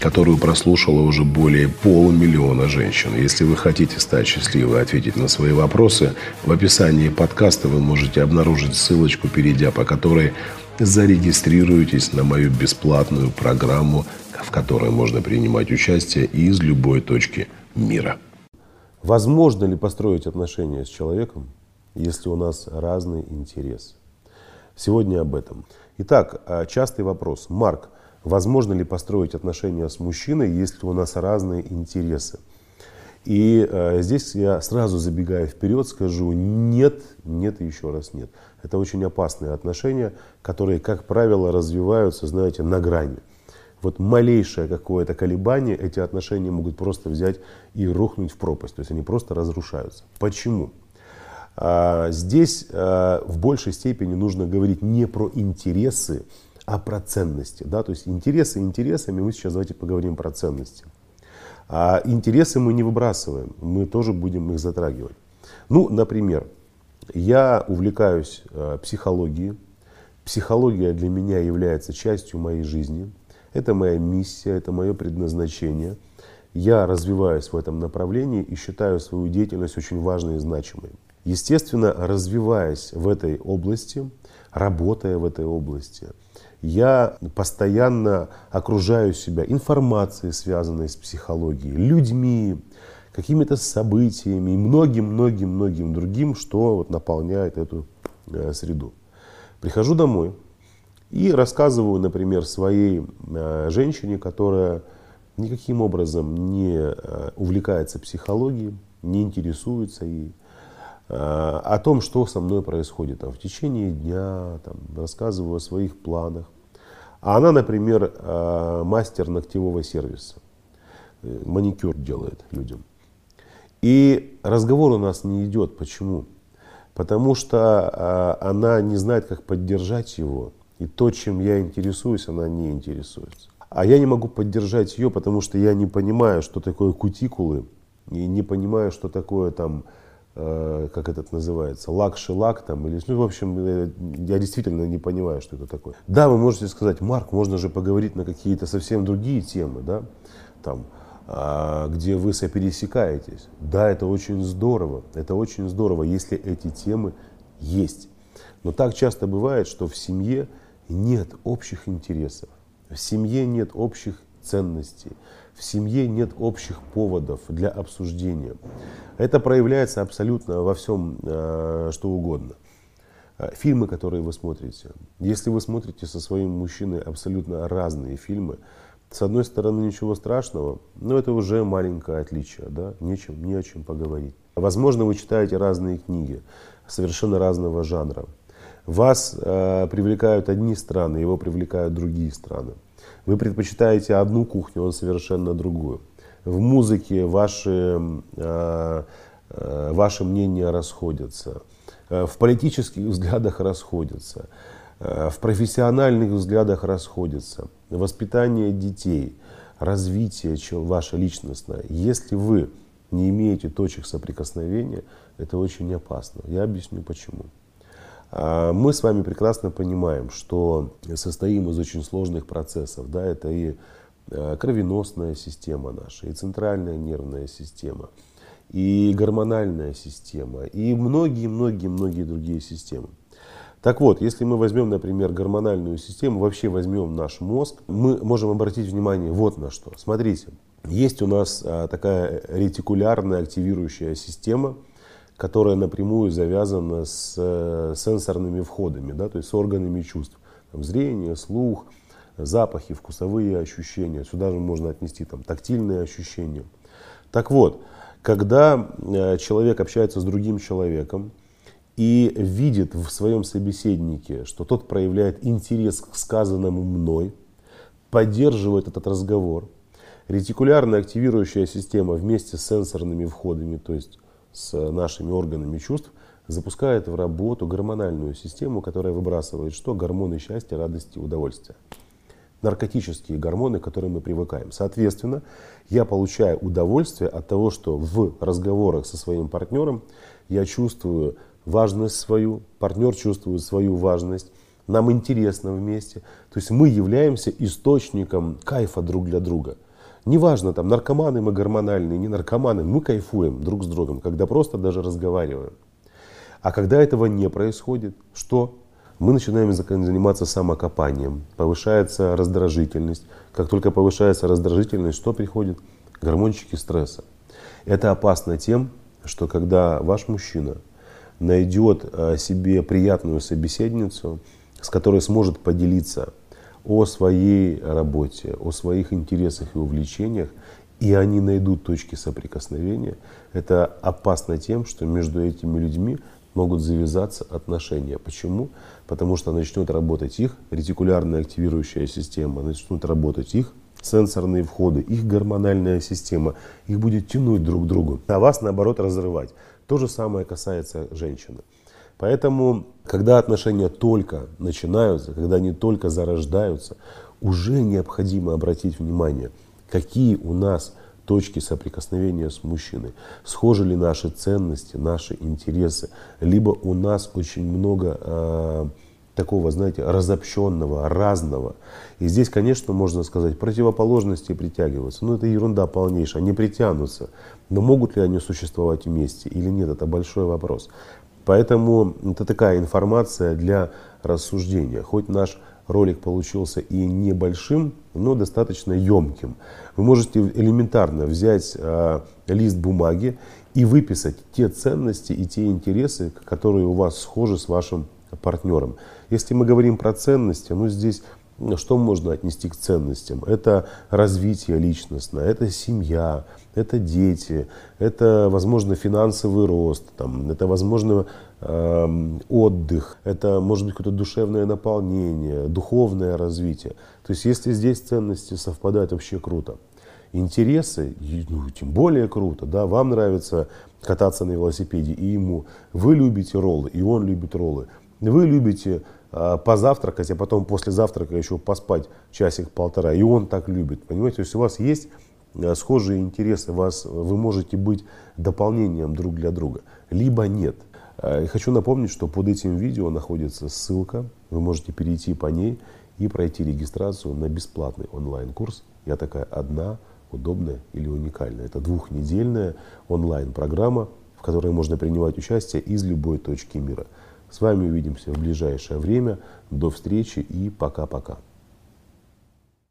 которую прослушало уже более полумиллиона женщин. Если вы хотите стать счастливой и ответить на свои вопросы, в описании подкаста вы можете обнаружить ссылочку, перейдя по которой зарегистрируйтесь на мою бесплатную программу, в которой можно принимать участие из любой точки мира. Возможно ли построить отношения с человеком, если у нас разный интерес? Сегодня об этом. Итак, а, частый вопрос. Марк, возможно ли построить отношения с мужчиной, если у нас разные интересы? И э, здесь я сразу забегая вперед скажу, нет, нет и еще раз нет. Это очень опасные отношения, которые, как правило, развиваются, знаете, на грани. Вот малейшее какое-то колебание, эти отношения могут просто взять и рухнуть в пропасть. То есть они просто разрушаются. Почему? А, здесь а, в большей степени нужно говорить не про интересы, а про ценности. Да? То есть интересы интересами, мы сейчас давайте поговорим про ценности. А интересы мы не выбрасываем, мы тоже будем их затрагивать. Ну, например, я увлекаюсь э, психологией. Психология для меня является частью моей жизни. Это моя миссия, это мое предназначение. Я развиваюсь в этом направлении и считаю свою деятельность очень важной и значимой. Естественно, развиваясь в этой области, работая в этой области, я постоянно окружаю себя информацией, связанной с психологией, людьми, какими-то событиями и многим-многим-многим другим, что вот наполняет эту э, среду. Прихожу домой и рассказываю, например, своей э, женщине, которая никаким образом не э, увлекается психологией, не интересуется ей, о том, что со мной происходит там, в течение дня, там, рассказываю о своих планах. А она, например, э, мастер ногтевого сервиса, э, маникюр делает людям. И разговор у нас не идет. Почему? Потому что она не знает, как поддержать его. И то, чем я интересуюсь, она не интересуется. А я не могу поддержать ее, потому что я не понимаю, что такое кутикулы, и не понимаю, что такое там Э, как этот называется, лак-шелак там, или, ну, в общем, э, я действительно не понимаю, что это такое. Да, вы можете сказать, Марк, можно же поговорить на какие-то совсем другие темы, да, там, а, где вы сопересекаетесь. Да, это очень здорово, это очень здорово, если эти темы есть. Но так часто бывает, что в семье нет общих интересов, в семье нет общих ценностей, в семье нет общих поводов для обсуждения. Это проявляется абсолютно во всем, э, что угодно. Э, фильмы, которые вы смотрите. Если вы смотрите со своим мужчиной абсолютно разные фильмы, с одной стороны ничего страшного, но это уже маленькое отличие, да? Нечем, не о чем поговорить. Возможно, вы читаете разные книги, совершенно разного жанра. Вас э, привлекают одни страны, его привлекают другие страны. Вы предпочитаете одну кухню, он совершенно другую в музыке ваши, э, э, ваши мнения расходятся, э, в политических взглядах расходятся, в профессиональных взглядах расходятся, воспитание детей, развитие ваше личностное. Если вы не имеете точек соприкосновения, это очень опасно. Я объясню почему. А, мы с вами прекрасно понимаем, что состоим из очень сложных процессов. Да, это и Э, кровеносная система наша, и центральная нервная система, и гормональная система, и многие-многие-многие другие системы. Так вот, если мы возьмем, например, гормональную систему, вообще возьмем наш мозг, мы можем обратить внимание вот на что. Смотрите, есть у нас а, такая ретикулярная активирующая система, которая напрямую завязана с э, сенсорными входами, да, то есть с органами чувств. Там, зрение, слух, запахи, вкусовые ощущения. Сюда же можно отнести там, тактильные ощущения. Так вот, когда э, человек общается с другим человеком и видит в своем собеседнике, что тот проявляет интерес к сказанному мной, поддерживает этот разговор, ретикулярная активирующая система вместе с сенсорными входами, то есть с нашими органами чувств запускает в работу гормональную систему, которая выбрасывает что? Гормоны счастья, радости, удовольствия. Наркотические гормоны, к которым мы привыкаем. Соответственно, я получаю удовольствие от того, что в разговорах со своим партнером я чувствую важность свою, партнер чувствует свою важность, нам интересно вместе. То есть мы являемся источником кайфа друг для друга. Неважно, там, наркоманы мы гормональные, не наркоманы, мы кайфуем друг с другом, когда просто даже разговариваем. А когда этого не происходит, что? Мы начинаем заниматься самокопанием, повышается раздражительность. Как только повышается раздражительность, что приходит? Гормончики стресса. Это опасно тем, что когда ваш мужчина найдет э, себе приятную собеседницу, с которой сможет поделиться о своей работе, о своих интересах и увлечениях, и они найдут точки соприкосновения, это опасно тем, что между этими людьми могут завязаться отношения. Почему? Потому что начнет работать их ретикулярная активирующая система, начнут работать их сенсорные входы, их гормональная система, их будет тянуть друг к другу, а вас наоборот разрывать. То же самое касается женщины. Поэтому, когда отношения только начинаются, когда они только зарождаются, уже необходимо обратить внимание, какие у нас точки соприкосновения с мужчиной, схожи ли наши ценности, наши интересы, либо у нас очень много э, такого, знаете, разобщенного, разного. И здесь, конечно, можно сказать, противоположности притягиваются. Но это ерунда полнейшая, они притянутся. Но могут ли они существовать вместе или нет, это большой вопрос. Поэтому это такая информация для рассуждения. Хоть наш ролик получился и небольшим, но достаточно емким. Вы можете элементарно взять э, лист бумаги и выписать те ценности и те интересы, которые у вас схожи с вашим партнером. Если мы говорим про ценности, ну здесь что можно отнести к ценностям? Это развитие личностное, это семья, это дети, это, возможно, финансовый рост, там, это, возможно, э, отдых, это, может быть, какое-то душевное наполнение, духовное развитие. То есть, если здесь ценности совпадают, вообще круто. Интересы, ну, тем более круто, да, вам нравится кататься на велосипеде, и ему, вы любите роллы, и он любит роллы, вы любите позавтракать, а потом после завтрака еще поспать часик-полтора. И он так любит. Понимаете, то есть у вас есть а, схожие интересы, вас, вы можете быть дополнением друг для друга, либо нет. А, и хочу напомнить, что под этим видео находится ссылка, вы можете перейти по ней и пройти регистрацию на бесплатный онлайн-курс. Я такая одна, удобная или уникальная. Это двухнедельная онлайн-программа, в которой можно принимать участие из любой точки мира. С вами увидимся в ближайшее время. До встречи и пока-пока.